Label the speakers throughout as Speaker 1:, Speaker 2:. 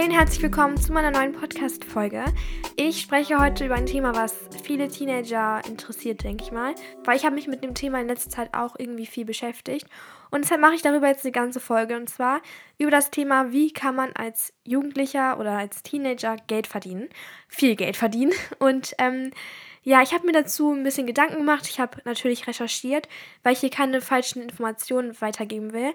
Speaker 1: Hey und herzlich willkommen zu meiner neuen Podcast-Folge. Ich spreche heute über ein Thema, was viele Teenager interessiert, denke ich mal, weil ich habe mich mit dem Thema in letzter Zeit auch irgendwie viel beschäftigt und deshalb mache ich darüber jetzt eine ganze Folge und zwar über das Thema, wie kann man als Jugendlicher oder als Teenager Geld verdienen, viel Geld verdienen und ähm, ja, ich habe mir dazu ein bisschen Gedanken gemacht. Ich habe natürlich recherchiert, weil ich hier keine falschen Informationen weitergeben will.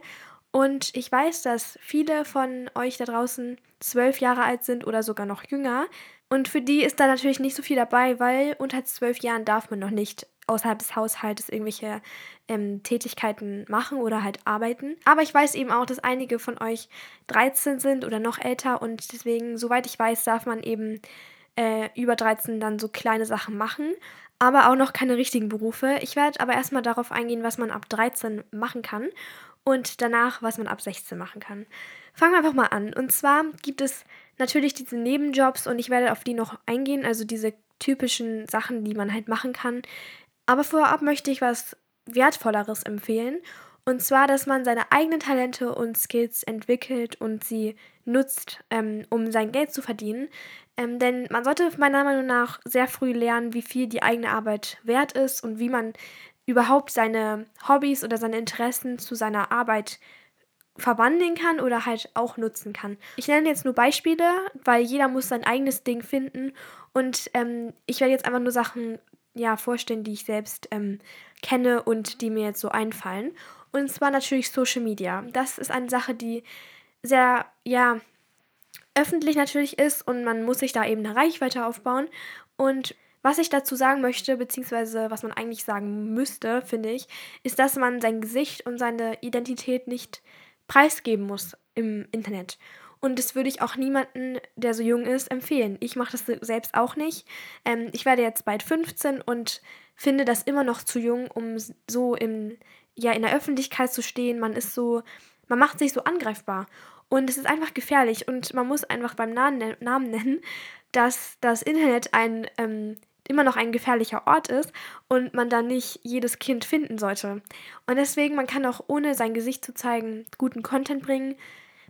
Speaker 1: Und ich weiß, dass viele von euch da draußen zwölf Jahre alt sind oder sogar noch jünger. Und für die ist da natürlich nicht so viel dabei, weil unter zwölf Jahren darf man noch nicht außerhalb des Haushaltes irgendwelche ähm, Tätigkeiten machen oder halt arbeiten. Aber ich weiß eben auch, dass einige von euch 13 sind oder noch älter und deswegen, soweit ich weiß, darf man eben äh, über 13 dann so kleine Sachen machen, aber auch noch keine richtigen Berufe. Ich werde aber erstmal darauf eingehen, was man ab 13 machen kann und danach, was man ab 16 machen kann. Fangen wir einfach mal an. Und zwar gibt es natürlich diese Nebenjobs und ich werde auf die noch eingehen, also diese typischen Sachen, die man halt machen kann. Aber vorab möchte ich was Wertvolleres empfehlen. Und zwar, dass man seine eigenen Talente und Skills entwickelt und sie nutzt, ähm, um sein Geld zu verdienen. Ähm, denn man sollte meiner Meinung nach sehr früh lernen, wie viel die eigene Arbeit wert ist und wie man überhaupt seine Hobbys oder seine Interessen zu seiner Arbeit verwandeln kann oder halt auch nutzen kann. Ich nenne jetzt nur Beispiele, weil jeder muss sein eigenes Ding finden und ähm, ich werde jetzt einfach nur Sachen ja, vorstellen, die ich selbst ähm, kenne und die mir jetzt so einfallen. Und zwar natürlich Social Media. Das ist eine Sache, die sehr, ja, öffentlich natürlich ist und man muss sich da eben eine Reichweite aufbauen. Und was ich dazu sagen möchte, beziehungsweise was man eigentlich sagen müsste, finde ich, ist, dass man sein Gesicht und seine Identität nicht preisgeben muss im Internet. Und das würde ich auch niemanden, der so jung ist, empfehlen. Ich mache das selbst auch nicht. Ähm, ich werde jetzt bald 15 und finde das immer noch zu jung, um so im, ja, in der Öffentlichkeit zu stehen. Man ist so, man macht sich so angreifbar. Und es ist einfach gefährlich. Und man muss einfach beim Namen, Namen nennen, dass das Internet ein ähm, immer noch ein gefährlicher Ort ist und man da nicht jedes Kind finden sollte. Und deswegen, man kann auch ohne sein Gesicht zu zeigen guten Content bringen.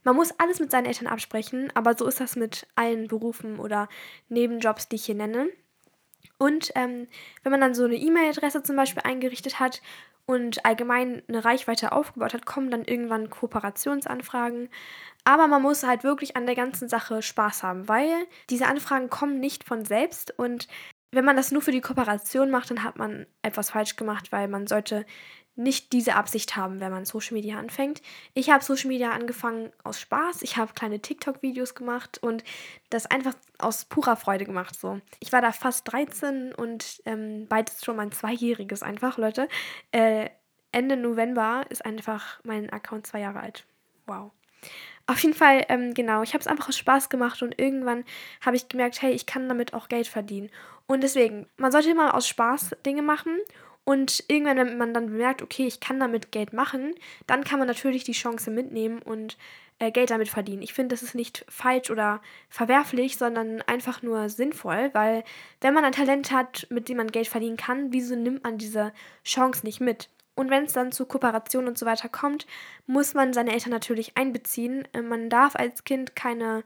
Speaker 1: Man muss alles mit seinen Eltern absprechen, aber so ist das mit allen Berufen oder Nebenjobs, die ich hier nenne. Und ähm, wenn man dann so eine E-Mail-Adresse zum Beispiel eingerichtet hat und allgemein eine Reichweite aufgebaut hat, kommen dann irgendwann Kooperationsanfragen. Aber man muss halt wirklich an der ganzen Sache Spaß haben, weil diese Anfragen kommen nicht von selbst und wenn man das nur für die Kooperation macht, dann hat man etwas falsch gemacht, weil man sollte nicht diese Absicht haben, wenn man Social Media anfängt. Ich habe Social Media angefangen aus Spaß. Ich habe kleine TikTok-Videos gemacht und das einfach aus purer Freude gemacht. So. Ich war da fast 13 und ähm, bald ist schon mein Zweijähriges einfach, Leute. Äh, Ende November ist einfach mein Account zwei Jahre alt. Wow. Auf jeden Fall, ähm, genau, ich habe es einfach aus Spaß gemacht und irgendwann habe ich gemerkt, hey, ich kann damit auch Geld verdienen. Und deswegen, man sollte immer aus Spaß Dinge machen und irgendwann, wenn man dann bemerkt, okay, ich kann damit Geld machen, dann kann man natürlich die Chance mitnehmen und äh, Geld damit verdienen. Ich finde, das ist nicht falsch oder verwerflich, sondern einfach nur sinnvoll, weil wenn man ein Talent hat, mit dem man Geld verdienen kann, wieso nimmt man diese Chance nicht mit? Und wenn es dann zu Kooperationen und so weiter kommt, muss man seine Eltern natürlich einbeziehen. Äh, man darf als Kind keine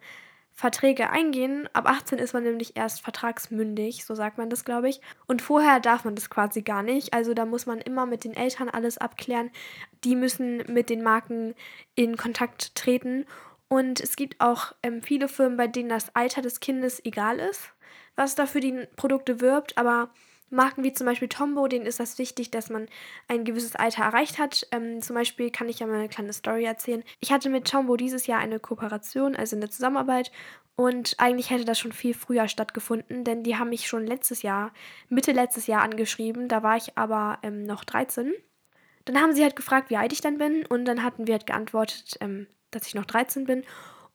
Speaker 1: Verträge eingehen. Ab 18 ist man nämlich erst vertragsmündig, so sagt man das, glaube ich. Und vorher darf man das quasi gar nicht. Also da muss man immer mit den Eltern alles abklären. Die müssen mit den Marken in Kontakt treten. Und es gibt auch ähm, viele Firmen, bei denen das Alter des Kindes egal ist, was da für die Produkte wirbt. Aber Marken wie zum Beispiel Tombow, denen ist das wichtig, dass man ein gewisses Alter erreicht hat. Ähm, zum Beispiel kann ich ja mal eine kleine Story erzählen. Ich hatte mit Tombow dieses Jahr eine Kooperation, also eine Zusammenarbeit. Und eigentlich hätte das schon viel früher stattgefunden, denn die haben mich schon letztes Jahr, Mitte letztes Jahr angeschrieben. Da war ich aber ähm, noch 13. Dann haben sie halt gefragt, wie alt ich dann bin. Und dann hatten wir halt geantwortet, ähm, dass ich noch 13 bin.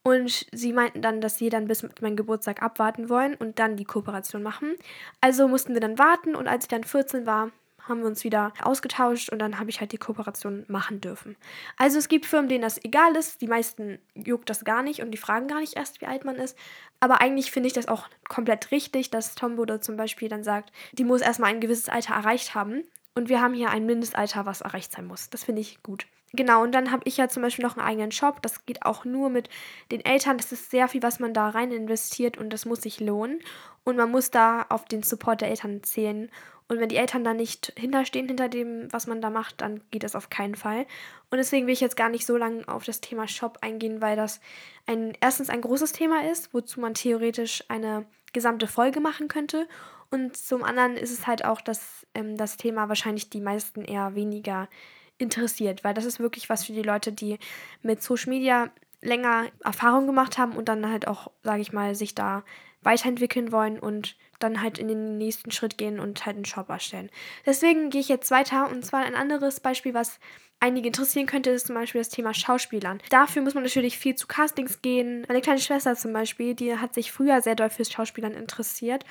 Speaker 1: Und sie meinten dann, dass sie dann bis meinem Geburtstag abwarten wollen und dann die Kooperation machen. Also mussten wir dann warten und als ich dann 14 war, haben wir uns wieder ausgetauscht und dann habe ich halt die Kooperation machen dürfen. Also es gibt Firmen, denen das egal ist, die meisten juckt das gar nicht und die fragen gar nicht erst, wie alt man ist. Aber eigentlich finde ich das auch komplett richtig, dass Tombodo zum Beispiel dann sagt, die muss erstmal ein gewisses Alter erreicht haben und wir haben hier ein Mindestalter, was erreicht sein muss. Das finde ich gut. Genau, und dann habe ich ja zum Beispiel noch einen eigenen Shop. Das geht auch nur mit den Eltern. Das ist sehr viel, was man da rein investiert und das muss sich lohnen. Und man muss da auf den Support der Eltern zählen. Und wenn die Eltern da nicht hinterstehen hinter dem, was man da macht, dann geht das auf keinen Fall. Und deswegen will ich jetzt gar nicht so lange auf das Thema Shop eingehen, weil das ein, erstens ein großes Thema ist, wozu man theoretisch eine gesamte Folge machen könnte. Und zum anderen ist es halt auch, dass ähm, das Thema wahrscheinlich die meisten eher weniger interessiert, weil das ist wirklich was für die Leute, die mit Social Media länger Erfahrung gemacht haben und dann halt auch, sage ich mal, sich da weiterentwickeln wollen und dann halt in den nächsten Schritt gehen und halt einen Shop erstellen. Deswegen gehe ich jetzt weiter und zwar ein anderes Beispiel, was einige interessieren könnte, ist zum Beispiel das Thema Schauspielern. Dafür muss man natürlich viel zu Castings gehen. Meine kleine Schwester zum Beispiel, die hat sich früher sehr doll fürs Schauspielern interessiert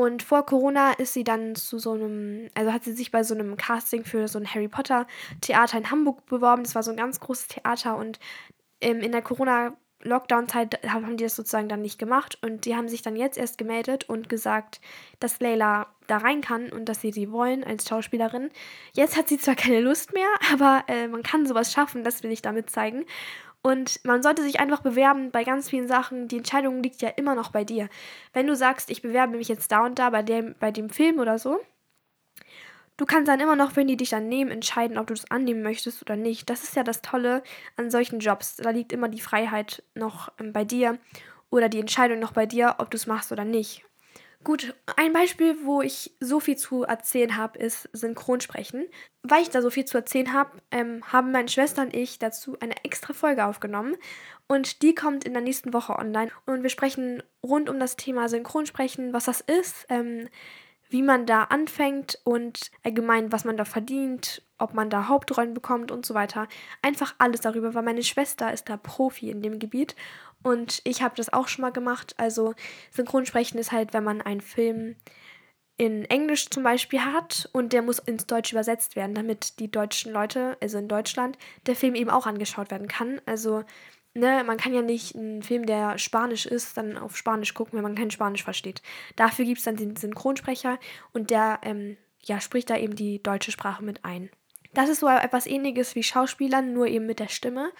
Speaker 1: und vor Corona ist sie dann zu so einem, also hat sie sich bei so einem Casting für so ein Harry Potter Theater in Hamburg beworben. Das war so ein ganz großes Theater und ähm, in der Corona Lockdown-Zeit haben die das sozusagen dann nicht gemacht und die haben sich dann jetzt erst gemeldet und gesagt, dass Layla da rein kann und dass sie sie wollen als Schauspielerin. Jetzt hat sie zwar keine Lust mehr, aber äh, man kann sowas schaffen, das will ich damit zeigen. Und man sollte sich einfach bewerben bei ganz vielen Sachen. Die Entscheidung liegt ja immer noch bei dir. Wenn du sagst, ich bewerbe mich jetzt da und da bei dem, bei dem Film oder so, du kannst dann immer noch, wenn die dich dann nehmen, entscheiden, ob du das annehmen möchtest oder nicht. Das ist ja das Tolle an solchen Jobs. Da liegt immer die Freiheit noch ähm, bei dir oder die Entscheidung noch bei dir, ob du es machst oder nicht. Gut, ein Beispiel, wo ich so viel zu erzählen habe, ist Synchronsprechen. Weil ich da so viel zu erzählen habe, ähm, haben meine Schwester und ich dazu eine extra Folge aufgenommen. Und die kommt in der nächsten Woche online. Und wir sprechen rund um das Thema Synchronsprechen, was das ist, ähm, wie man da anfängt und allgemein, was man da verdient, ob man da Hauptrollen bekommt und so weiter. Einfach alles darüber, weil meine Schwester ist da Profi in dem Gebiet und ich habe das auch schon mal gemacht. Also Synchronsprechen ist halt, wenn man einen Film in Englisch zum Beispiel hat und der muss ins Deutsch übersetzt werden, damit die deutschen Leute, also in Deutschland, der Film eben auch angeschaut werden kann. Also, ne, man kann ja nicht einen Film, der Spanisch ist, dann auf Spanisch gucken, wenn man kein Spanisch versteht. Dafür gibt es dann den Synchronsprecher und der, ähm, ja, spricht da eben die deutsche Sprache mit ein. Das ist so etwas ähnliches wie Schauspielern, nur eben mit der Stimme.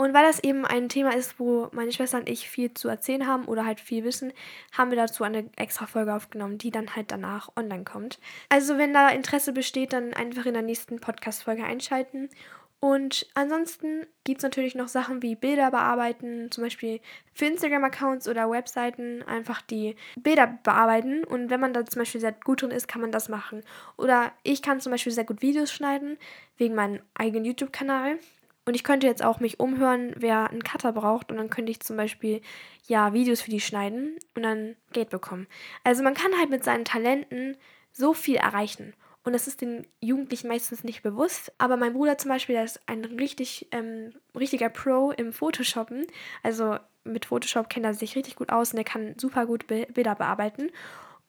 Speaker 1: Und weil das eben ein Thema ist, wo meine Schwester und ich viel zu erzählen haben oder halt viel wissen, haben wir dazu eine extra Folge aufgenommen, die dann halt danach online kommt. Also wenn da Interesse besteht, dann einfach in der nächsten Podcast-Folge einschalten. Und ansonsten gibt es natürlich noch Sachen wie Bilder bearbeiten, zum Beispiel für Instagram-Accounts oder Webseiten einfach die Bilder bearbeiten. Und wenn man da zum Beispiel sehr gut drin ist, kann man das machen. Oder ich kann zum Beispiel sehr gut Videos schneiden, wegen meinem eigenen YouTube-Kanal. Und ich könnte jetzt auch mich umhören, wer einen Cutter braucht. Und dann könnte ich zum Beispiel ja Videos für die schneiden und dann Geld bekommen. Also man kann halt mit seinen Talenten so viel erreichen. Und das ist den Jugendlichen meistens nicht bewusst. Aber mein Bruder zum Beispiel, der ist ein richtig, ähm, richtiger Pro im Photoshoppen. Also mit Photoshop kennt er sich richtig gut aus und er kann super gut Bilder bearbeiten.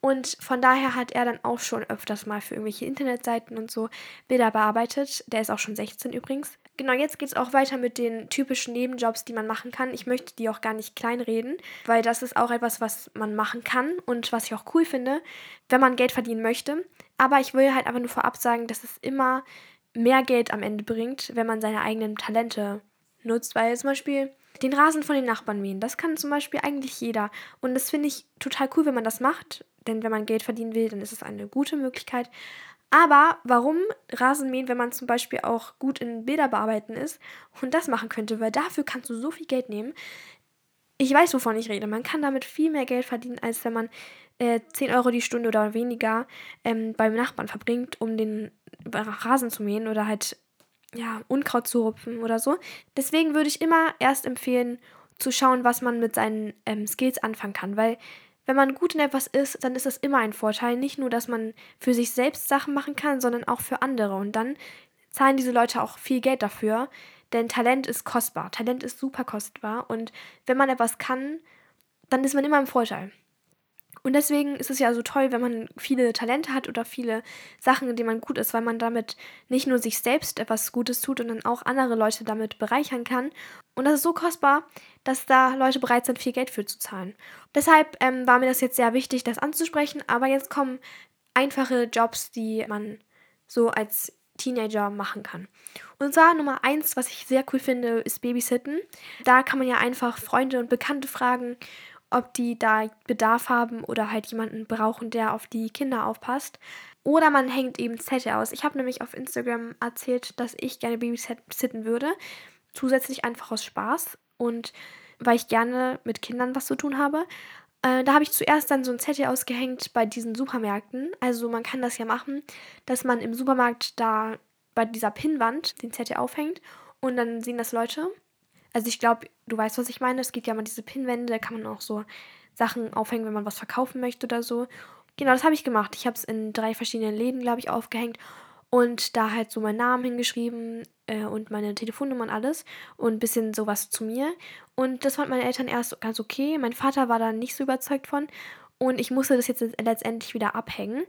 Speaker 1: Und von daher hat er dann auch schon öfters mal für irgendwelche Internetseiten und so Bilder bearbeitet. Der ist auch schon 16 übrigens. Genau, jetzt geht es auch weiter mit den typischen Nebenjobs, die man machen kann. Ich möchte die auch gar nicht kleinreden, weil das ist auch etwas, was man machen kann und was ich auch cool finde, wenn man Geld verdienen möchte. Aber ich will halt einfach nur vorab sagen, dass es immer mehr Geld am Ende bringt, wenn man seine eigenen Talente nutzt. Weil zum Beispiel den Rasen von den Nachbarn mähen, das kann zum Beispiel eigentlich jeder. Und das finde ich total cool, wenn man das macht. Denn wenn man Geld verdienen will, dann ist es eine gute Möglichkeit. Aber warum Rasenmähen, wenn man zum Beispiel auch gut in Bilder bearbeiten ist und das machen könnte, weil dafür kannst du so viel Geld nehmen. Ich weiß, wovon ich rede. Man kann damit viel mehr Geld verdienen, als wenn man äh, 10 Euro die Stunde oder weniger ähm, beim Nachbarn verbringt, um den Rasen zu mähen oder halt ja, Unkraut zu rupfen oder so. Deswegen würde ich immer erst empfehlen, zu schauen, was man mit seinen ähm, Skills anfangen kann, weil wenn man gut in etwas ist, dann ist das immer ein Vorteil. Nicht nur, dass man für sich selbst Sachen machen kann, sondern auch für andere. Und dann zahlen diese Leute auch viel Geld dafür. Denn Talent ist kostbar. Talent ist super kostbar. Und wenn man etwas kann, dann ist man immer im Vorteil. Und deswegen ist es ja so toll, wenn man viele Talente hat oder viele Sachen, in denen man gut ist, weil man damit nicht nur sich selbst etwas Gutes tut, sondern auch andere Leute damit bereichern kann. Und das ist so kostbar, dass da Leute bereit sind, viel Geld für zu zahlen. Deshalb ähm, war mir das jetzt sehr wichtig, das anzusprechen. Aber jetzt kommen einfache Jobs, die man so als Teenager machen kann. Und zwar Nummer eins, was ich sehr cool finde, ist Babysitten. Da kann man ja einfach Freunde und Bekannte fragen, ob die da Bedarf haben oder halt jemanden brauchen, der auf die Kinder aufpasst. Oder man hängt eben Zettel aus. Ich habe nämlich auf Instagram erzählt, dass ich gerne babysitten würde. Zusätzlich einfach aus Spaß und weil ich gerne mit Kindern was zu tun habe. Äh, da habe ich zuerst dann so ein Zettel ausgehängt bei diesen Supermärkten. Also man kann das ja machen, dass man im Supermarkt da bei dieser Pinnwand den Zettel aufhängt und dann sehen das Leute. Also ich glaube, du weißt, was ich meine. Es gibt ja mal diese Pinnwände, da kann man auch so Sachen aufhängen, wenn man was verkaufen möchte oder so. Genau, das habe ich gemacht. Ich habe es in drei verschiedenen Läden, glaube ich, aufgehängt und da halt so meinen Namen hingeschrieben äh, und meine Telefonnummer und alles und ein bisschen sowas zu mir. Und das fanden meine Eltern erst ganz okay. Mein Vater war da nicht so überzeugt von und ich musste das jetzt letztendlich wieder abhängen,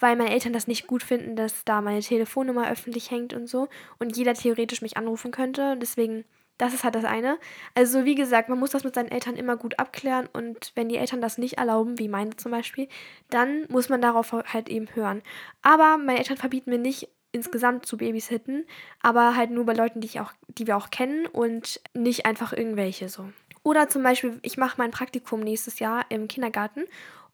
Speaker 1: weil meine Eltern das nicht gut finden, dass da meine Telefonnummer öffentlich hängt und so und jeder theoretisch mich anrufen könnte. Deswegen das ist halt das eine. Also wie gesagt, man muss das mit seinen Eltern immer gut abklären und wenn die Eltern das nicht erlauben, wie meine zum Beispiel, dann muss man darauf halt eben hören. Aber meine Eltern verbieten mir nicht insgesamt zu babysitten, aber halt nur bei Leuten, die, ich auch, die wir auch kennen und nicht einfach irgendwelche so. Oder zum Beispiel, ich mache mein Praktikum nächstes Jahr im Kindergarten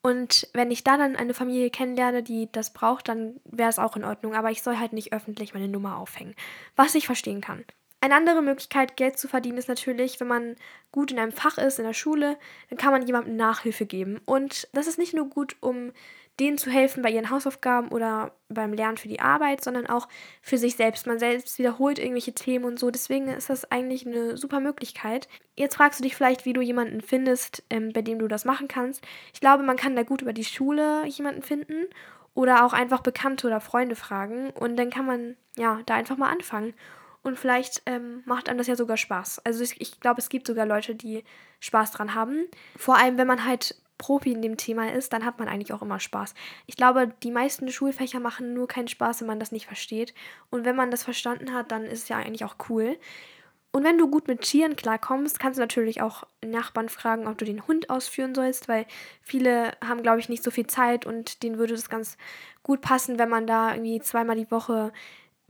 Speaker 1: und wenn ich da dann eine Familie kennenlerne, die das braucht, dann wäre es auch in Ordnung. Aber ich soll halt nicht öffentlich meine Nummer aufhängen. Was ich verstehen kann. Eine andere Möglichkeit, Geld zu verdienen, ist natürlich, wenn man gut in einem Fach ist, in der Schule, dann kann man jemandem Nachhilfe geben. Und das ist nicht nur gut, um denen zu helfen bei ihren Hausaufgaben oder beim Lernen für die Arbeit, sondern auch für sich selbst. Man selbst wiederholt irgendwelche Themen und so. Deswegen ist das eigentlich eine super Möglichkeit. Jetzt fragst du dich vielleicht, wie du jemanden findest, ähm, bei dem du das machen kannst. Ich glaube, man kann da gut über die Schule jemanden finden oder auch einfach Bekannte oder Freunde fragen. Und dann kann man ja da einfach mal anfangen. Und vielleicht ähm, macht einem das ja sogar Spaß. Also ich, ich glaube, es gibt sogar Leute, die Spaß dran haben. Vor allem, wenn man halt Profi in dem Thema ist, dann hat man eigentlich auch immer Spaß. Ich glaube, die meisten Schulfächer machen nur keinen Spaß, wenn man das nicht versteht. Und wenn man das verstanden hat, dann ist es ja eigentlich auch cool. Und wenn du gut mit Tieren klarkommst, kannst du natürlich auch Nachbarn fragen, ob du den Hund ausführen sollst, weil viele haben, glaube ich, nicht so viel Zeit und denen würde es ganz gut passen, wenn man da irgendwie zweimal die Woche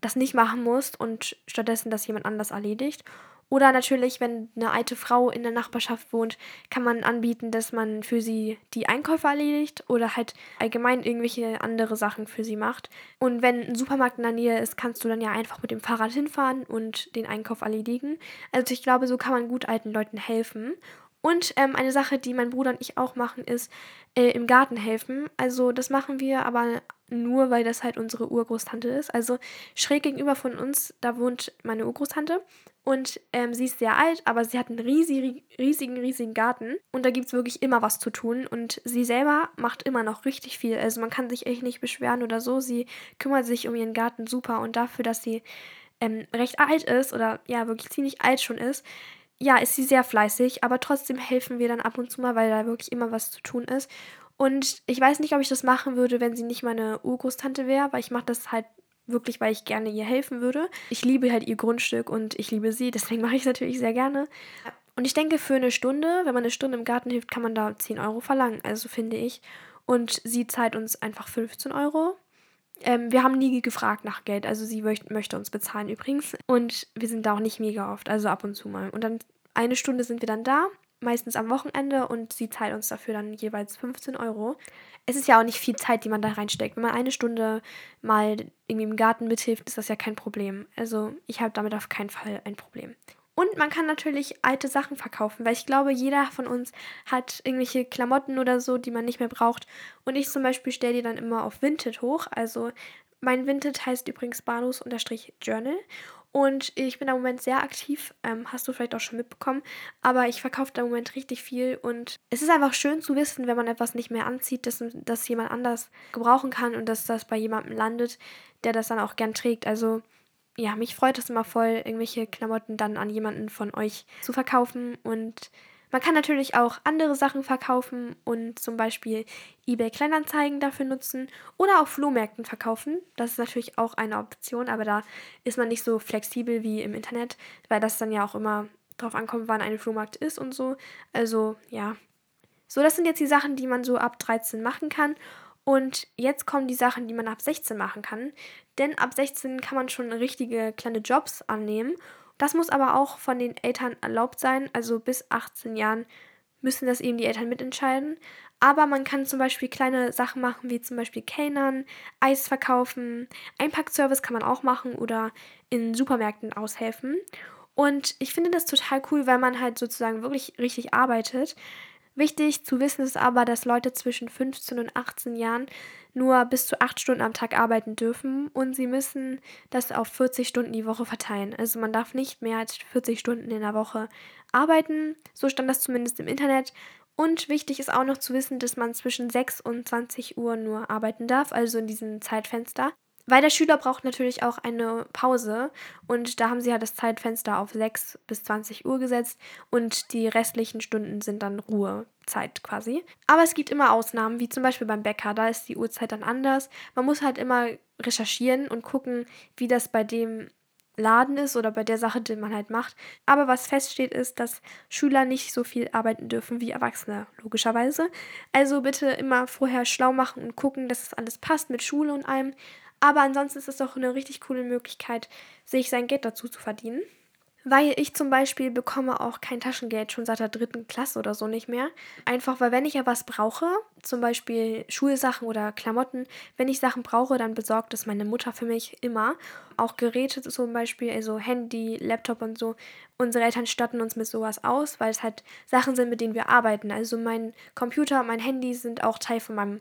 Speaker 1: das nicht machen musst und stattdessen das jemand anders erledigt. Oder natürlich, wenn eine alte Frau in der Nachbarschaft wohnt, kann man anbieten, dass man für sie die Einkäufe erledigt oder halt allgemein irgendwelche andere Sachen für sie macht. Und wenn ein Supermarkt in der Nähe ist, kannst du dann ja einfach mit dem Fahrrad hinfahren und den Einkauf erledigen. Also ich glaube, so kann man gut alten Leuten helfen. Und ähm, eine Sache, die mein Bruder und ich auch machen, ist äh, im Garten helfen. Also das machen wir aber nur, weil das halt unsere Urgroßtante ist. Also schräg gegenüber von uns, da wohnt meine Urgroßtante. Und ähm, sie ist sehr alt, aber sie hat einen riesig, riesigen, riesigen Garten. Und da gibt es wirklich immer was zu tun. Und sie selber macht immer noch richtig viel. Also man kann sich echt nicht beschweren oder so. Sie kümmert sich um ihren Garten super. Und dafür, dass sie ähm, recht alt ist oder ja, wirklich ziemlich alt schon ist, ja, ist sie sehr fleißig, aber trotzdem helfen wir dann ab und zu mal, weil da wirklich immer was zu tun ist. Und ich weiß nicht, ob ich das machen würde, wenn sie nicht meine Urgroßtante wäre, weil ich mache das halt wirklich, weil ich gerne ihr helfen würde. Ich liebe halt ihr Grundstück und ich liebe sie, deswegen mache ich es natürlich sehr gerne. Und ich denke, für eine Stunde, wenn man eine Stunde im Garten hilft, kann man da 10 Euro verlangen, also finde ich. Und sie zahlt uns einfach 15 Euro. Ähm, wir haben nie gefragt nach Geld, also sie möcht, möchte uns bezahlen übrigens. Und wir sind da auch nicht mega oft, also ab und zu mal. Und dann eine Stunde sind wir dann da, meistens am Wochenende und sie zahlt uns dafür dann jeweils 15 Euro. Es ist ja auch nicht viel Zeit, die man da reinsteckt. Wenn man eine Stunde mal irgendwie im Garten mithilft, ist das ja kein Problem. Also ich habe damit auf keinen Fall ein Problem. Und man kann natürlich alte Sachen verkaufen, weil ich glaube, jeder von uns hat irgendwelche Klamotten oder so, die man nicht mehr braucht. Und ich zum Beispiel stelle die dann immer auf Vinted hoch. Also mein Vinted heißt übrigens Banus-Journal. Und ich bin im Moment sehr aktiv, ähm, hast du vielleicht auch schon mitbekommen. Aber ich verkaufe da im Moment richtig viel. Und es ist einfach schön zu wissen, wenn man etwas nicht mehr anzieht, dass das jemand anders gebrauchen kann und dass das bei jemandem landet, der das dann auch gern trägt. Also ja, mich freut es immer voll, irgendwelche Klamotten dann an jemanden von euch zu verkaufen. Und man kann natürlich auch andere Sachen verkaufen und zum Beispiel eBay Kleinanzeigen dafür nutzen oder auf Flohmärkten verkaufen. Das ist natürlich auch eine Option, aber da ist man nicht so flexibel wie im Internet, weil das dann ja auch immer drauf ankommt, wann ein Flohmarkt ist und so. Also ja. So, das sind jetzt die Sachen, die man so ab 13 machen kann. Und jetzt kommen die Sachen, die man ab 16 machen kann. Denn ab 16 kann man schon richtige kleine Jobs annehmen. Das muss aber auch von den Eltern erlaubt sein. Also bis 18 Jahren müssen das eben die Eltern mitentscheiden. Aber man kann zum Beispiel kleine Sachen machen, wie zum Beispiel Kellnern, Eis verkaufen, Einpackservice kann man auch machen oder in Supermärkten aushelfen. Und ich finde das total cool, weil man halt sozusagen wirklich richtig arbeitet. Wichtig zu wissen ist aber, dass Leute zwischen 15 und 18 Jahren nur bis zu 8 Stunden am Tag arbeiten dürfen und sie müssen das auf 40 Stunden die Woche verteilen. Also man darf nicht mehr als 40 Stunden in der Woche arbeiten. So stand das zumindest im Internet. Und wichtig ist auch noch zu wissen, dass man zwischen 6 und 20 Uhr nur arbeiten darf, also in diesem Zeitfenster. Weil der Schüler braucht natürlich auch eine Pause und da haben sie ja das Zeitfenster auf 6 bis 20 Uhr gesetzt und die restlichen Stunden sind dann Ruhezeit quasi. Aber es gibt immer Ausnahmen, wie zum Beispiel beim Bäcker, da ist die Uhrzeit dann anders. Man muss halt immer recherchieren und gucken, wie das bei dem Laden ist oder bei der Sache, die man halt macht. Aber was feststeht, ist, dass Schüler nicht so viel arbeiten dürfen wie Erwachsene, logischerweise. Also bitte immer vorher schlau machen und gucken, dass es alles passt mit Schule und allem. Aber ansonsten ist es doch eine richtig coole Möglichkeit, sich sein Geld dazu zu verdienen. Weil ich zum Beispiel bekomme auch kein Taschengeld schon seit der dritten Klasse oder so nicht mehr. Einfach weil wenn ich ja was brauche, zum Beispiel Schulsachen oder Klamotten, wenn ich Sachen brauche, dann besorgt es meine Mutter für mich immer. Auch Geräte zum Beispiel, also Handy, Laptop und so. Unsere Eltern statten uns mit sowas aus, weil es halt Sachen sind, mit denen wir arbeiten. Also mein Computer, mein Handy sind auch Teil von meinem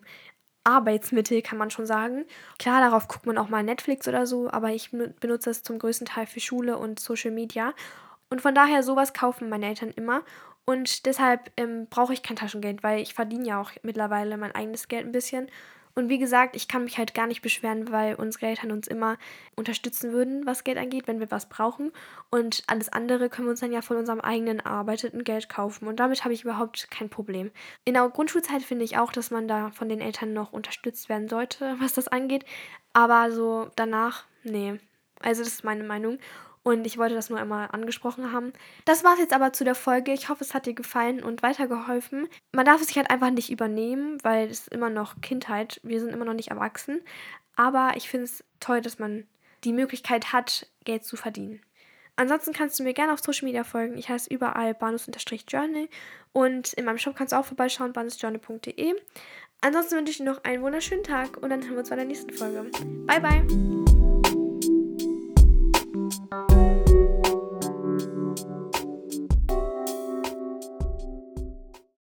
Speaker 1: Arbeitsmittel, kann man schon sagen. Klar, darauf guckt man auch mal Netflix oder so, aber ich benutze es zum größten Teil für Schule und Social Media. Und von daher, sowas kaufen meine Eltern immer. Und deshalb ähm, brauche ich kein Taschengeld, weil ich verdiene ja auch mittlerweile mein eigenes Geld ein bisschen. Und wie gesagt, ich kann mich halt gar nicht beschweren, weil unsere Eltern uns immer unterstützen würden, was Geld angeht, wenn wir was brauchen. Und alles andere können wir uns dann ja von unserem eigenen erarbeiteten Geld kaufen. Und damit habe ich überhaupt kein Problem. In der Grundschulzeit finde ich auch, dass man da von den Eltern noch unterstützt werden sollte, was das angeht. Aber so danach, nee. Also das ist meine Meinung. Und ich wollte das nur einmal angesprochen haben. Das war es jetzt aber zu der Folge. Ich hoffe, es hat dir gefallen und weitergeholfen. Man darf es sich halt einfach nicht übernehmen, weil es ist immer noch Kindheit. Wir sind immer noch nicht erwachsen. Aber ich finde es toll, dass man die Möglichkeit hat, Geld zu verdienen. Ansonsten kannst du mir gerne auf Social Media folgen. Ich heiße überall banus-journal und in meinem Shop kannst du auch vorbeischauen, banusjournal.de. Ansonsten wünsche ich dir noch einen wunderschönen Tag und dann hören wir uns bei der nächsten Folge. Bye, bye!